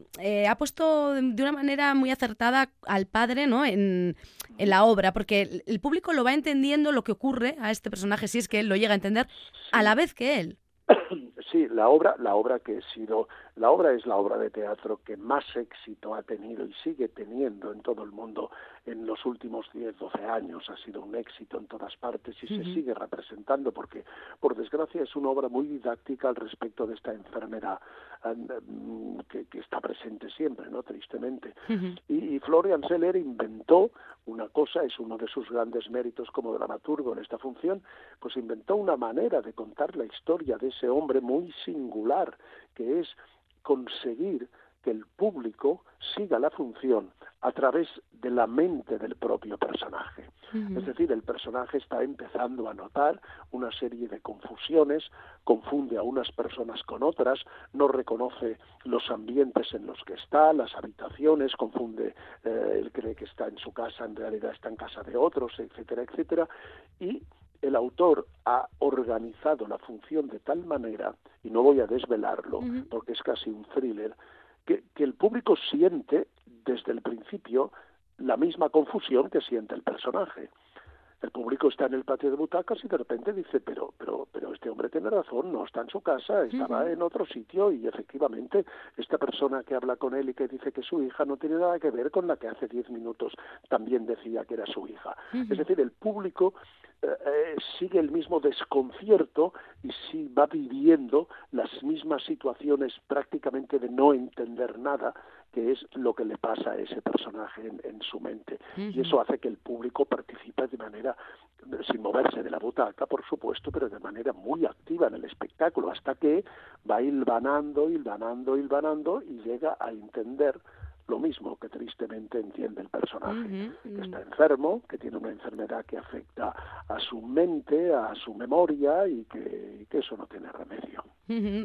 A: ha puesto de una manera muy acertada al padre no en en la obra, porque el, público lo va entendiendo lo que ocurre a este personaje, si es que él lo llega a entender, a la vez que él.
N: Sí, la obra, la obra que he sido, la obra es la obra de teatro que más éxito ha tenido y sigue teniendo en todo el mundo en los últimos 10, 12 años. Ha sido un éxito en todas partes y se sigue representando porque, por desgracia, es una obra muy didáctica al respecto de esta enfermedad mm, que, está presente siempre, ¿no? Tristemente. y, y, Florian Seller inventó una cosa, es uno de sus grandes méritos como dramaturgo en esta función, pues inventó una manera de contar la historia de ese hombre muy singular, que es conseguir que el público siga la función a través de la mente del propio personaje. Es decir, el personaje está empezando a notar una serie de confusiones, confunde a unas personas con otras, no reconoce los ambientes en los que está, las habitaciones, confunde, eh, él cree que está en su casa, en realidad está en casa de otros, etcétera, etcétera, y el autor ha organizado la función de tal manera, y no voy a desvelarlo porque es casi un thriller, que, el público siente desde el principio la misma confusión que siente el personaje. El público está en el patio de butacas y de repente dice, pero, pero, pero este hombre tiene razón, no está en su casa, estaba en otro sitio y efectivamente esta persona que habla con él y que dice que es su hija no tiene nada que ver con la que hace diez minutos también decía que era su hija. Es decir, el público eh, sigue el mismo desconcierto y sí va viviendo las mismas situaciones prácticamente de no entender nada que es lo que le pasa a ese personaje en, su mente. Y eso hace que el público participe de manera, sin moverse de la butaca, por supuesto, pero de manera muy activa en el espectáculo, hasta que va hilvanando, hilvanando, hilvanando y llega a entender lo mismo que tristemente entiende el personaje, que está enfermo, que tiene una enfermedad que afecta a su mente, a su memoria y que, que eso no tiene remedio.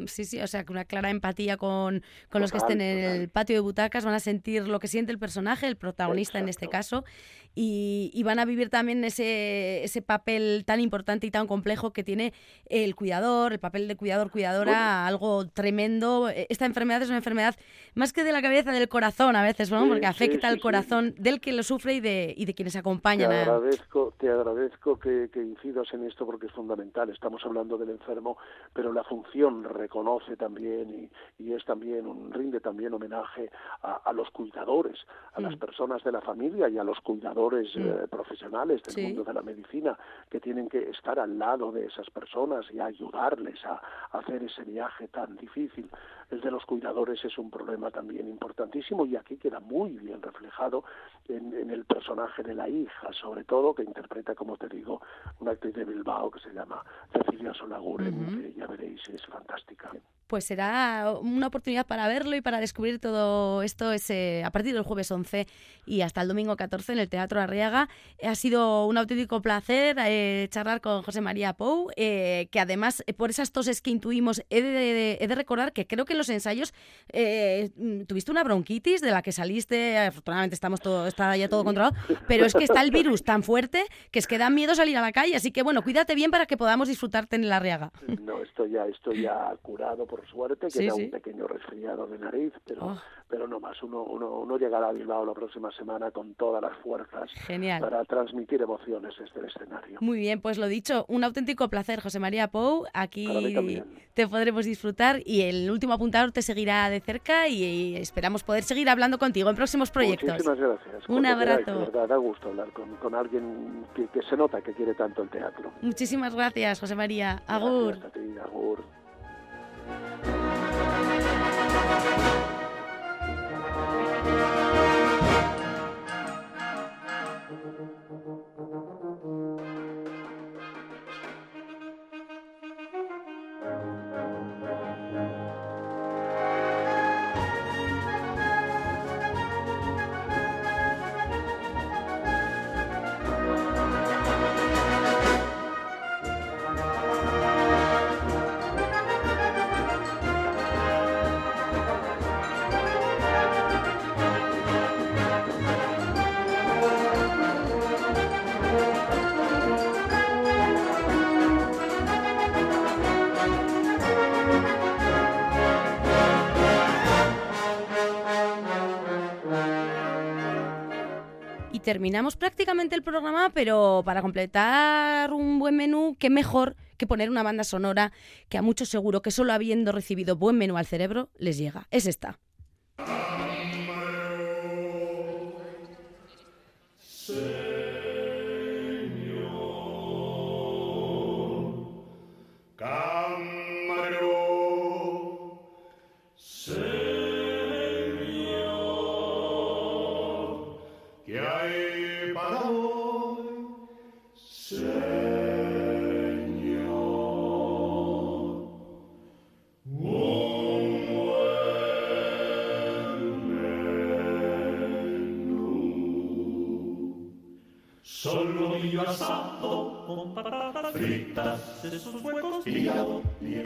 A: Sí, sí, o sea, que una clara empatía con, con los que estén en el patio de butacas, van a sentir lo que siente el personaje, el protagonista en este caso, y, y, van a vivir también ese, ese papel tan importante y tan complejo que tiene el cuidador, el papel de cuidador, cuidadora, algo tremendo. E, esta enfermedad es una enfermedad más que de la cabeza, del corazón a veces, ¿no? porque afecta al corazón del que lo sufre y de, y de quienes acompañan.
N: Te agradezco, te agradezco que, que incidas en esto porque es fundamental. Estamos hablando del enfermo, pero la función reconoce también y, es también un rinde también homenaje a, los cuidadores, a las mm. personas de la familia y a los cuidadores mm. eh, profesionales del mundo de la medicina que tienen que estar al lado de esas personas y ayudarles a, hacer ese viaje tan difícil. El de los cuidadores es un problema también importantísimo y aquí queda muy bien reflejado en, el personaje de la hija, sobre todo que interpreta, como te digo, una actriz de Bilbao que se llama Cecilia Solaguren, que ya veréis es fantástica.
A: Pues será una oportunidad para verlo y para descubrir todo esto ese, a partir del jueves 11 y hasta el domingo 14 en el Teatro Arriaga. Ha sido un auténtico placer eh, charlar con José María Pou, eh, que además eh, por esas toses que intuimos he de, recordar que creo que en los ensayos tuviste una bronquitis de la que saliste, afortunadamente estamos todo, está ya todo controlado, pero es que está el virus tan fuerte que es que da miedo salir a la calle, así que bueno, cuídate bien para que podamos disfrutarte en el Arriaga.
N: No, estoy ya, estoy ya curado por suerte, que un pequeño resfriado de nariz, pero, oh. pero no más. Uno, uno, uno llegará a Bilbao la próxima semana con todas las fuerzas para transmitir emociones desde el escenario.
A: Muy bien, pues lo dicho, un auténtico placer, José María Pou. Aquí te podremos disfrutar y el último apuntador te seguirá de cerca y esperamos poder seguir hablando contigo en próximos proyectos.
N: Muchísimas gracias.
A: Un abrazo.
N: De verdad, da gusto hablar con, con alguien que, que, se nota que quiere tanto el teatro.
A: Muchísimas gracias, José María. Agur.
N: Gracias a ti, agur.
A: Terminamos prácticamente el programa, pero para completar un buen menú, qué mejor que poner una banda sonora que a muchos seguro que solo habiendo recibido buen menú al cerebro les llega. Es esta.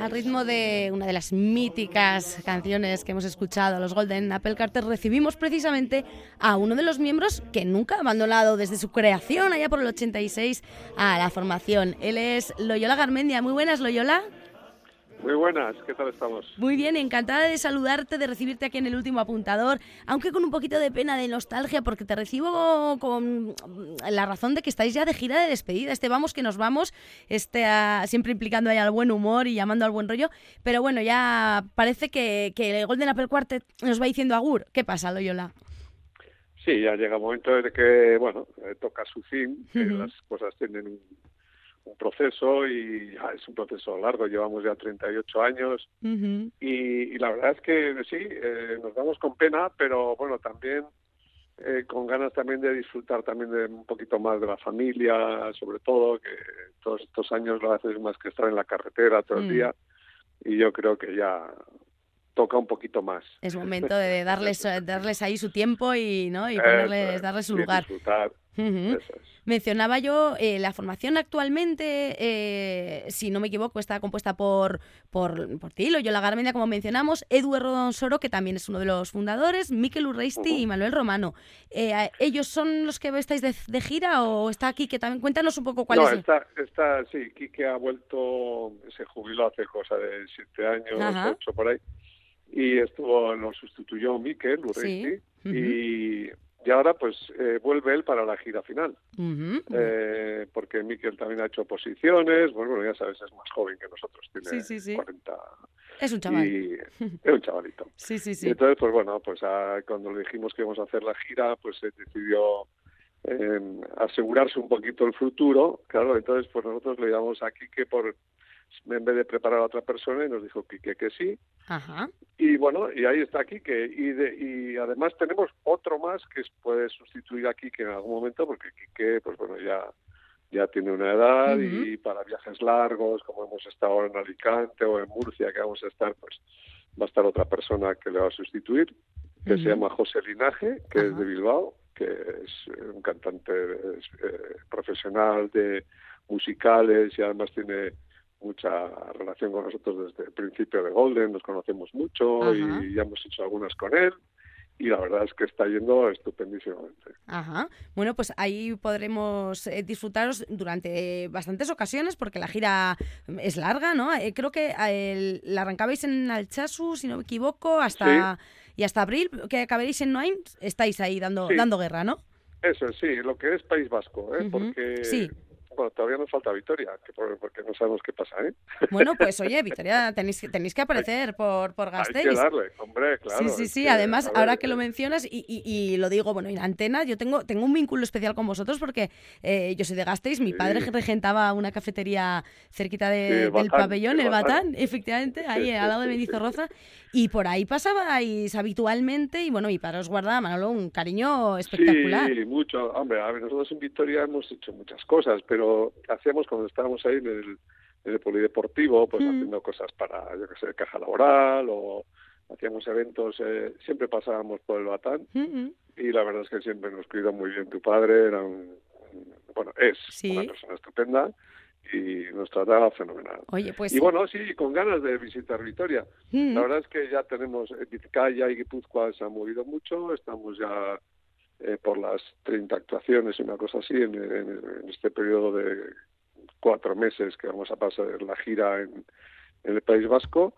A: Al ritmo de una de las míticas canciones que hemos escuchado, los Golden Apple Carter, recibimos precisamente a uno de los miembros que nunca ha abandonado desde su creación allá por el 86 a la formación. Él es Loyola Garmendia. Muy buenas, Loyola.
O: Muy buenas, ¿qué tal estamos?
A: Muy bien, encantada de saludarte, de recibirte aquí en el último apuntador, aunque con un poquito de pena, de nostalgia, porque te recibo con la razón de que estáis ya de gira de despedida. Este vamos que nos vamos, este, siempre implicando ahí al buen humor y llamando al buen rollo, pero bueno, ya parece que, que el Golden Apple Quartet nos va diciendo agur. ¿Qué pasa, Loyola?
O: Sí, ya llega el momento de que, bueno, eh, toca su fin, que las cosas tienen un proceso y es un proceso largo, llevamos ya 38 años y, y, la verdad es que sí, eh, nos damos con pena, pero bueno, también eh, con ganas también de disfrutar también de un poquito más de la familia, sobre todo, que todos estos años lo haces más que estar en la carretera todo el
A: Mm.
O: día y yo creo que ya toca un poquito más.
A: Es momento de darles, eh, darles ahí su tiempo y, ¿no? y ponerles, darles su lugar.
O: disfrutar, Es.
A: Mencionaba yo, eh, la formación actualmente, eh, si no me equivoco, está compuesta por, por, por ti, Loyola Garmendia, como mencionamos, Edu Errodón Soro, que también es uno de los fundadores, Miquel Urreisti y Manuel Romano. Eh, ¿Ellos son los que estáis de, de gira o está aquí? que también Cuéntanos un poco cuál
O: no,
A: es.
O: está, está, sí, Quique ha vuelto, se jubiló hace cosa de siete años,
A: Ajá.
O: ocho por ahí, y estuvo, lo sustituyó Miquel Urreisti,
A: Sí,
O: y, y ahora pues eh, vuelve él para la gira final,
A: Ujú.
O: eh, porque Miquel también ha hecho posiciones, bueno, bueno, ya sabes, es más joven que nosotros, tiene
A: Sí, sí, sí.
O: 40
A: Es un chaval.
O: y es un chavalito.
A: Sí, sí,
O: Y
A: sí.
O: entonces, pues bueno, pues ah, cuando le dijimos que íbamos a hacer la gira, pues se decidió eh, asegurarse un poquito el futuro. Claro, entonces pues nosotros le llamamos a Quique por en vez de preparar a otra persona y nos dijo Quique que sí.
A: Ajá.
O: Y bueno, y ahí está Quique. Y, de, y además tenemos otro más que puede sustituir a Quique en algún momento, porque Quique, pues bueno, ya ya tiene una edad y para viajes largos, como hemos estado ahora en Alicante o en Murcia, que vamos a estar, pues va a estar otra persona que le va a sustituir, que se llama José Linaje, que es de Bilbao, que es un cantante es, eh, profesional de musicales y además tiene mucha relación con nosotros desde el principio de Golden, nos conocemos mucho
A: Ajá.
O: y ya hemos hecho algunas con él y la verdad es que está yendo estupendísimamente.
A: Ajá. Bueno, pues ahí podremos eh, disfrutaros durante bastantes ocasiones porque la gira es larga, ¿no? Eh, creo que el- la arrancabais en Alchazu, si no me equivoco, hasta y hasta abril, que acabaréis en Noain, estáis ahí dando,
O: Sí.
A: dando guerra, ¿no?
O: Eso sí, lo que es País Vasco, ¿eh? Porque
A: Sí.
O: Bueno, todavía nos falta Vitoria, que por- porque no sabemos qué pasa, ¿eh?
A: Bueno, pues oye, Victoria, tenéis, que- tenéis que aparecer por, por
O: Hay que
A: Gasteiz.
O: darle, hombre, claro.
A: Sí, sí, sí.
O: que,
A: Además,
O: ver,
A: ahora que lo mencionas y, y- y lo digo, bueno, en antena, yo tengo, tengo un vínculo especial con vosotros porque eh, yo soy de Gasteiz, mi padre regentaba una cafetería cerquita de-
O: Sí, el
A: del
O: Batán,
A: pabellón,
O: el Batán.
A: Batán, efectivamente, ahí al lado de Mendizorroza, y por ahí pasabais habitualmente y bueno, mi padre os guarda, Manolo, un cariño espectacular.
O: Sí, mucho. Hombre, a ver, nosotros en Victoria hemos hecho muchas cosas, pero hacíamos cuando estábamos ahí en el, en el polideportivo, pues
A: Mm.
O: haciendo cosas para, yo qué sé, caja laboral o hacíamos eventos, eh, siempre pasábamos por el Batán
A: Mm,
O: y la verdad es que siempre nos cuidó muy bien tu padre, era un, bueno, es
A: Sí.
O: una persona estupenda y nos trataba fenomenal.
A: Oye, pues...
O: y bueno, sí, con ganas de visitar Vitoria.
A: Mm.
O: La verdad es que ya tenemos Vizcaya y Guipúzcoa se han movido mucho, estamos ya eh, por las 30 actuaciones y una cosa así en, en- en este periodo de cuatro meses que vamos a pasar la gira en, en el País Vasco.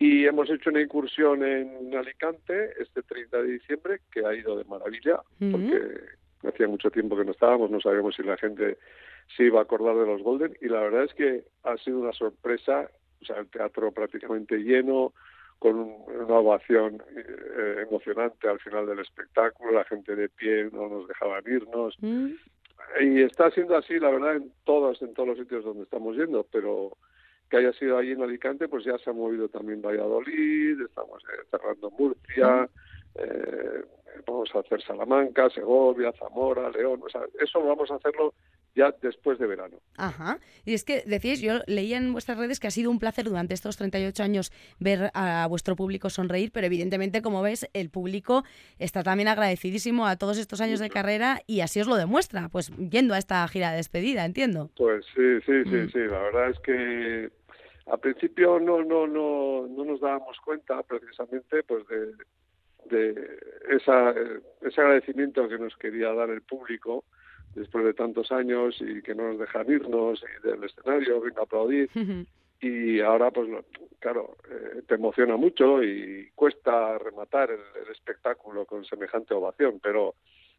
O: Y hemos hecho una incursión en Alicante este 30 de diciembre, que ha ido de maravilla, porque hacía mucho tiempo que no estábamos, no sabíamos si la gente se iba a acordar de los Golden, y la verdad es que ha sido una sorpresa, o sea, el teatro prácticamente lleno, con un- una ovación eh, emocionante al final del espectáculo, la gente de pie no nos dejaban irnos,
A: Mm.
O: y está siendo así, la verdad, en todos, en todos los sitios donde estamos yendo, pero que haya sido ahí en Alicante, pues ya se ha movido también Valladolid, estamos eh, cerrando Murcia, eh, vamos a hacer Salamanca, Segovia, Zamora, León, o sea, eso vamos a hacerlo ya después de verano.
A: Ajá. Y es que decíais, yo leía en vuestras redes que ha sido un placer durante estos 38 años ver a vuestro público sonreír, pero evidentemente, como ves, el público está también agradecidísimo a todos estos años de carrera y así os lo demuestra, pues yendo a esta gira de despedida, entiendo.
O: Pues sí, sí, sí,
A: Mm.
O: sí. La verdad es que al principio no, no, no, no nos dábamos cuenta precisamente, pues de, de esa, eh, ese agradecimiento que nos quería dar el público después de tantos años y que no nos dejan irnos y del escenario, venga a aplaudir. Y ahora, pues claro, eh, te emociona mucho y cuesta rematar el, el espectáculo con semejante ovación, pero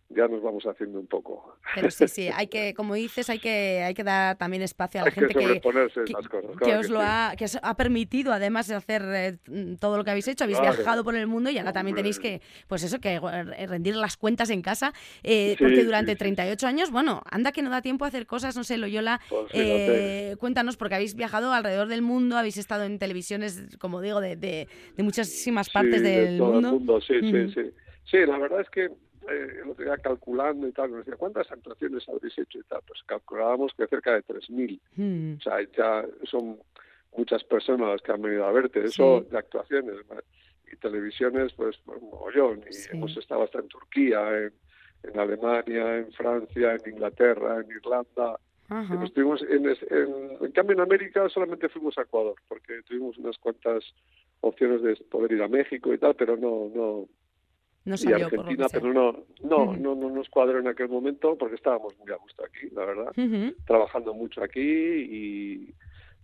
O: ya nos vamos haciendo un poco.
A: Pero sí, sí, hay que, como dices, hay que, hay que dar también espacio a la
O: hay
A: gente
O: que,
A: que,
O: sobreponerse
A: que,
O: esas cosas,
A: que
O: claro
A: os
O: que
A: lo
O: sí.
A: ha, que os ha permitido además de hacer eh, todo lo que habéis hecho, habéis
O: Claro.
A: viajado por el mundo y ahora también tenéis que, pues eso, que eh, rendir las cuentas en casa, eh,
O: Sí,
A: porque durante
O: sí.
A: 38 años, bueno, anda que no da tiempo a hacer cosas, no sé, Loyola,
O: Pues
A: eh, cuéntanos, porque habéis viajado alrededor del mundo, habéis estado en televisiones, como digo, de, de, de muchísimas partes del
O: de todo
A: mundo.
O: el mundo, sí, sí, sí. Sí, la verdad es que eh, el otro día calculando y tal, nos decía, ¿cuántas actuaciones habréis hecho y tal? Pues calculábamos que cerca de 3.000.
A: Mm.
O: O sea, ya son muchas personas las que han venido a verte. Eso
A: Sí.
O: de actuaciones y televisiones, pues, pues un mogollón. Y hemos estado hasta en Turquía, en, en Alemania, en Francia, en Inglaterra, en Irlanda.
A: Ajá.
O: Estuvimos en, en, en cambio en América solamente fuimos a Ecuador porque tuvimos unas cuantas opciones de poder ir a México y tal, pero no no
A: No
O: y
A: salió, que
O: Argentina, pero no no, no no nos cuadró en aquel momento porque estábamos muy a gusto aquí, la verdad, trabajando mucho aquí y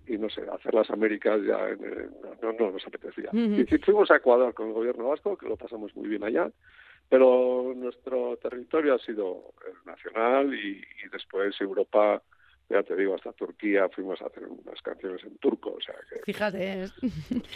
O: y no sé, hacer las Américas ya en- en- no, no nos apetecía. Y fuimos a Ecuador con el gobierno vasco, que lo pasamos muy bien allá, pero nuestro territorio ha sido el nacional y, y después Europa, ya te digo, hasta Turquía fuimos a hacer unas canciones en turco, o sea que
A: Fíjate, es-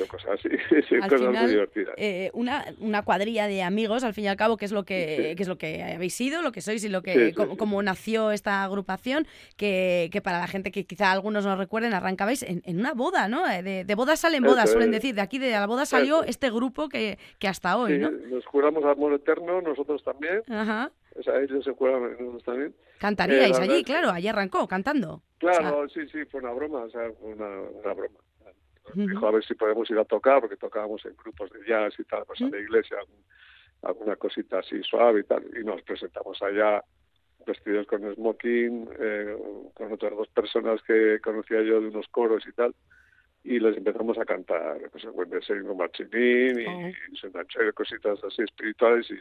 O: cosas así,
A: final,
O: muy divertidas.
A: eh, una, una cuadrilla de amigos, al fin y al cabo, que es lo que,
O: Sí.
A: que es lo que habéis sido, lo que sois y lo que
O: Sí, sí,
A: cómo,
O: sí.
A: cómo nació esta agrupación, que, que para la gente que quizá algunos no recuerden, arrancabais en, en una boda, ¿no? Eh, De, de bodas salen bodas,
O: Eso
A: suelen
O: es.
A: decir. De aquí de la boda salió
O: Eso
A: este grupo que, que hasta hoy, ¿no?
O: nos juramos amor eterno, nosotros también,
A: Ajá.
O: O sea, ellos se a nosotros también.
A: Cantaríais
O: Eh,
A: allí,
O: verdad-
A: claro, allí arrancó, cantando.
O: Claro, sí, sí, fue una broma, o sea, fue una, una broma. Nos
A: Ujú.
O: dijo a ver si podemos ir a tocar, porque tocábamos en grupos de jazz y tal, pues a
A: Ujú.
O: la iglesia, alguna cosita así suave y tal, y nos presentamos allá vestidos con smoking, eh, con otras dos personas que conocía yo de unos coros y tal, y les empezamos a cantar, pues el buen deseo Marchinín y,
A: Oh.
O: y Senachero, cositas así espirituales y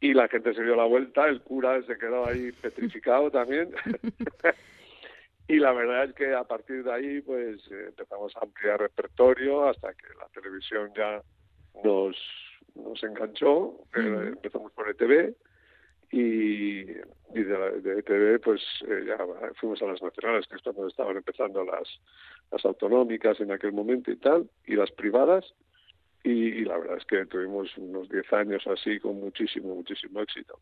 O: y la gente se dio la vuelta, el cura se quedó ahí petrificado también. y la verdad es que a partir de ahí pues empezamos a ampliar repertorio hasta que la televisión ya nos, nos enganchó, Eh, empezamos por ETV y, y de, la- de ETV pues eh, ya fuimos a las nacionales, que es cuando estaban empezando las, las autonómicas en aquel momento y tal, y las privadas, y, y la verdad es que tuvimos unos 10 años así con muchísimo, muchísimo éxito.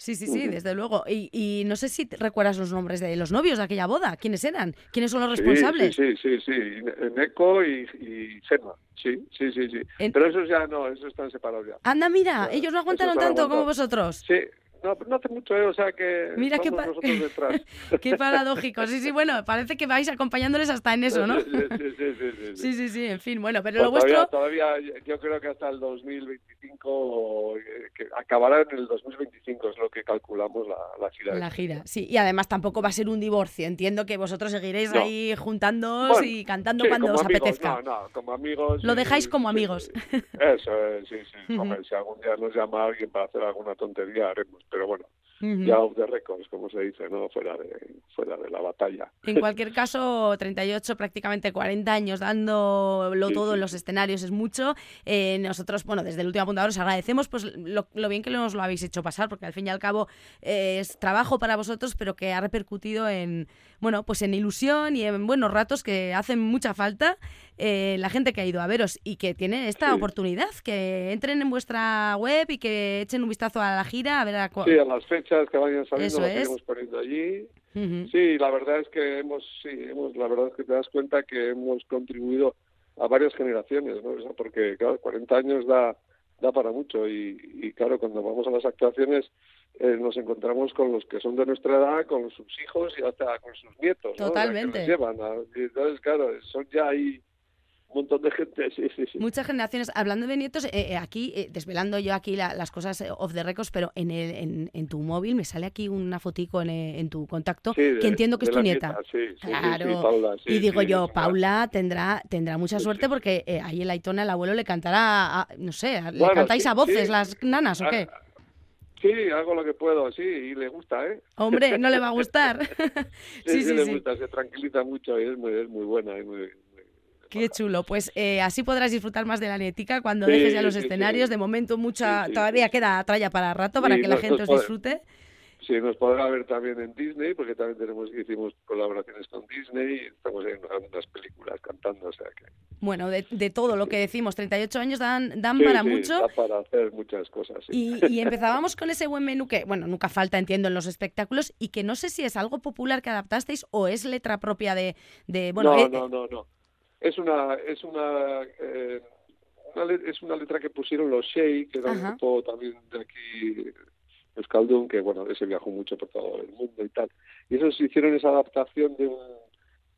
A: Sí, sí, sí, desde luego. Y, y no sé si te recuerdas los nombres de los novios de aquella boda. ¿Quiénes eran? ¿Quiénes son los responsables?
O: Sí, sí, sí, sí. Neko y, y Gemma. Sí, sí, sí, sí.
A: En-
O: Pero esos ya no, esos están separados ya.
A: Anda, mira, ellos no aguantaron tanto como vosotros.
O: Sí, no, no hace mucho, ¿eh? o sea que
A: Mira qué
O: nosotros detrás.
A: Qué paradójico. Sí, sí, bueno, parece que vais acompañándoles hasta en eso, ¿no?
O: Sí, sí, sí, sí, sí, sí.
A: Sí, sí, en fin, bueno, pero
O: Pues
A: lo vuestro...
O: todavía, todavía, yo creo que hasta el 2025, o, eh, que acabará en el 2025, es lo que calculamos la, la gira.
A: La gira, sí. Y además tampoco va a ser un divorcio. Entiendo que vosotros seguiréis
O: No.
A: ahí juntándoos
O: Bueno,
A: y cantando
O: sí,
A: cuando os
O: amigos,
A: apetezca.
O: No, no, como amigos.
A: Lo dejáis como amigos.
O: Eso es, sí, sí. Hombre, si algún día nos llama alguien para hacer alguna tontería, haremos. Pero bueno,
A: Ujú.
O: ya off the records, como se dice, ¿no? Fuera de, fuera de la batalla.
A: En cualquier caso, 38, prácticamente 40 años dándolo
O: Sí,
A: todo
O: sí,
A: en los escenarios es mucho. Eh, nosotros, bueno, desde el último apuntador os agradecemos pues lo, lo bien que nos lo habéis hecho pasar, porque al fin y al cabo eh, es trabajo para vosotros, pero que ha repercutido en, bueno, pues en ilusión y en buenos ratos que hacen mucha falta eh, la gente que ha ido a veros y que tiene esta
O: Sí.
A: oportunidad, que entren en vuestra web y que echen un vistazo a la gira, a ver a
O: a las fechas que vayan saliendo las iremos poniendo allí.
A: Ujú.
O: Sí, la verdad es que hemos, sí, hemos, la verdad es que te das cuenta que hemos contribuido a varias generaciones, ¿no? Porque, claro, 40 años da, da para mucho y, y, claro, cuando vamos a las actuaciones eh, nos encontramos con los que son de nuestra edad, con sus hijos y hasta con sus nietos, ¿no? O sea, que
A: Totalmente.
O: llevan a- entonces, claro, son ya ahí un montón de gente, sí, sí, sí.
A: Muchas generaciones. Hablando de nietos, eh, eh, aquí, eh, desvelando yo aquí la- las cosas eh, off the records, pero en, el, en, en tu móvil me sale aquí una fotico en, en tu contacto
O: Sí, de-
A: que entiendo que es tu nieta. claro.
O: Paula,
A: y digo yo, Paula tendrá tendrá mucha suerte porque eh, ahí el Aitona, el abuelo, le cantará, a- no sé, le cantáis a voces las nanas o
O: Ah,
A: qué.
O: Sí, hago lo que puedo, sí, y le gusta, ¿eh?
A: Hombre, no le va a gustar.
O: Sí,
A: sí,
O: le
A: sí.
O: gusta, se tranquiliza mucho y es muy, es muy buena, es muy-
A: Qué chulo. Pues eh, así podrás disfrutar más de la netica cuando
O: Sí,
A: dejes ya los
O: sí,
A: escenarios. De momento mucha, todavía queda tralla para rato para que la gente os disfrute.
O: Sí, nos podrá ver también en Disney, porque también tenemos hicimos colaboraciones con Disney y estamos en unas películas cantando, o sea que...
A: Bueno, de, de todo lo que decimos, 38 años dan, dan
O: Sí,
A: para
O: sí,
A: mucho.
O: da para hacer muchas cosas, sí.
A: Y, y empezábamos con ese buen menú que, bueno, nunca falta, entiendo, en los espectáculos y que no sé si es algo popular que adaptasteis o es letra propia de, de bueno,
O: no,
A: eh,
O: no, no, no. Es una, es una, eh, una es una letra que pusieron los Shea, que era un grupo también de aquí, Euskaldun, que bueno, ese viajó mucho por todo el mundo y tal. Y esos hicieron esa adaptación de un,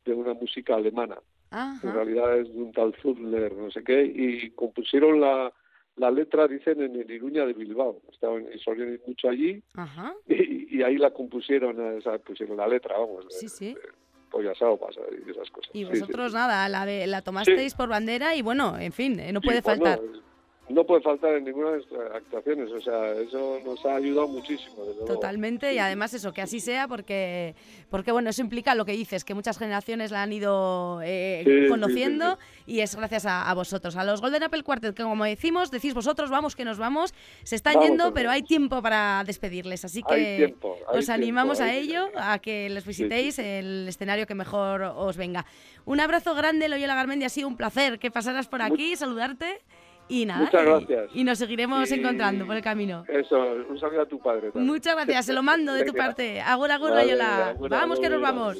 O: de una música alemana. En
A: Ajá.
O: realidad es de un tal Zudler, no sé qué, y compusieron la, la letra, dicen, en el Iruña de Bilbao. Estaban y solían ir mucho allí
A: Ajá.
O: y, y ahí la compusieron, pusieron la letra, vamos,
A: Sí, sí.
O: Pasa y esas cosas.
A: Y
O: Sí, sí.
A: vosotros nada, la, de, la tomasteis por bandera y bueno, en fin, eh, no puede faltar.
O: No puede faltar en ninguna de nuestras actuaciones, o sea, eso nos ha ayudado muchísimo, desde luego.
A: Totalmente, y además eso, que así sea, porque, porque bueno, eso implica lo que dices, que muchas generaciones la han ido eh,
O: Sí, sí,
A: conociendo y es gracias a, a vosotros. A los Golden Apple Quartet, que como decimos, decís vosotros, vamos que nos vamos, se están
O: Vamos,
A: yendo, pero hay tiempo para despedirles, así
O: Hay
A: que
O: tiempo, hay
A: os
O: tiempo,
A: animamos a ello, a que les visitéis el escenario que mejor os venga. Un abrazo grande, Loyola Garmendi, ha sido un placer que pasaras por aquí, saludarte. Y nada,
O: Muchas
A: y-
O: gracias.
A: Y, nos seguiremos
O: Y-
A: encontrando por el camino.
O: Eso, un saludo a tu padre. también.
A: Muchas gracias, se lo mando de tu parte. Agur, agur,
O: Vale, agur,
A: Vamos que nos vamos.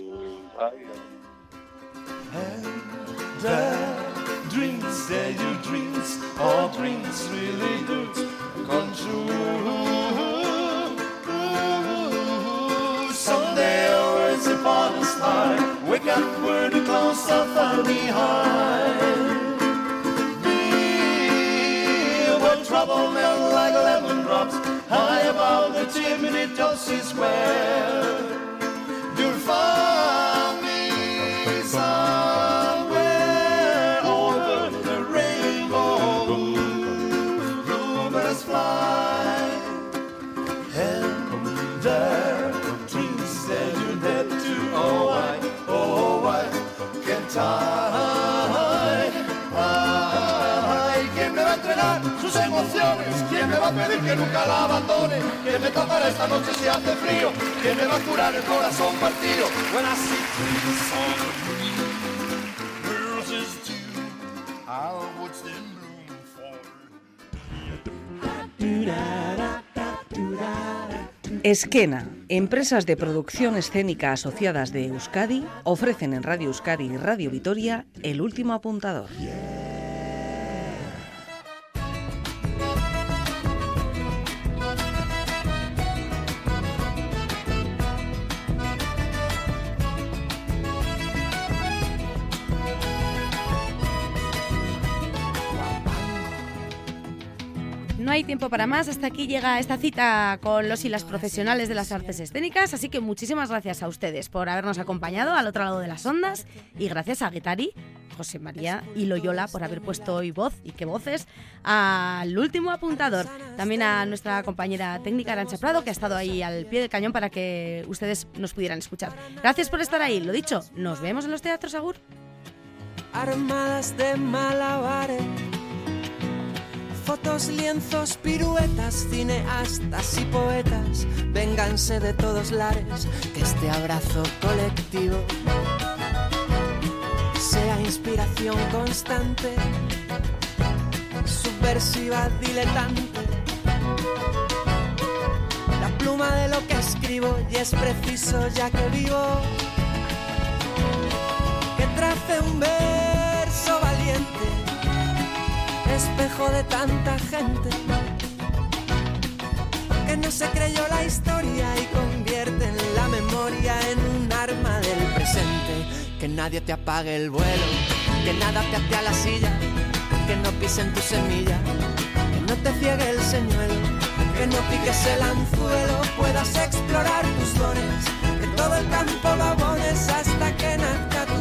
K: Someday or upon a star, wake up where the clouds are far behind. Above the chimney tops is where ¿Quién me va a pedir que nunca la abandone? ¿Quién me tapará esta noche si hace frío? ¿Quién me va a curar el corazón partido? When I see trees on the green, roses too, I'll watch them bloom for.
P: Esquena, empresas de producción escénica asociadas de Euskadi, ofrecen en Radio Euskadi y Radio Vitoria el último apuntador.
A: No hay tiempo para más. Hasta aquí llega esta cita con los y las profesionales de las artes escénicas. Así que muchísimas gracias a ustedes por habernos acompañado al otro lado de las ondas. Y gracias a Guetari, José María y Loyola por haber puesto hoy voz y qué voces al último apuntador. También a nuestra compañera técnica Arancha Prado, que ha estado ahí al pie del cañón para que ustedes nos pudieran escuchar. Gracias por estar ahí. Lo dicho, nos vemos en los teatros, Agur.
Q: armadas de malabares. Fotos, lienzos, piruetas, cineastas y poetas, vénganse de todos lares, que este abrazo colectivo sea inspiración constante, subversiva, diletante. La pluma de lo que escribo y es preciso ya que vivo que trace un verso espejo de tanta gente que no se creyó la historia y convierte en la memoria en un arma del presente. Que nadie te apague el vuelo, que nada te ate a la silla, que no pisen tu semilla, que no te ciegue el señuelo, que no piques el anzuelo, puedas explorar tus dones, que todo el campo lo abones hasta que nazca tu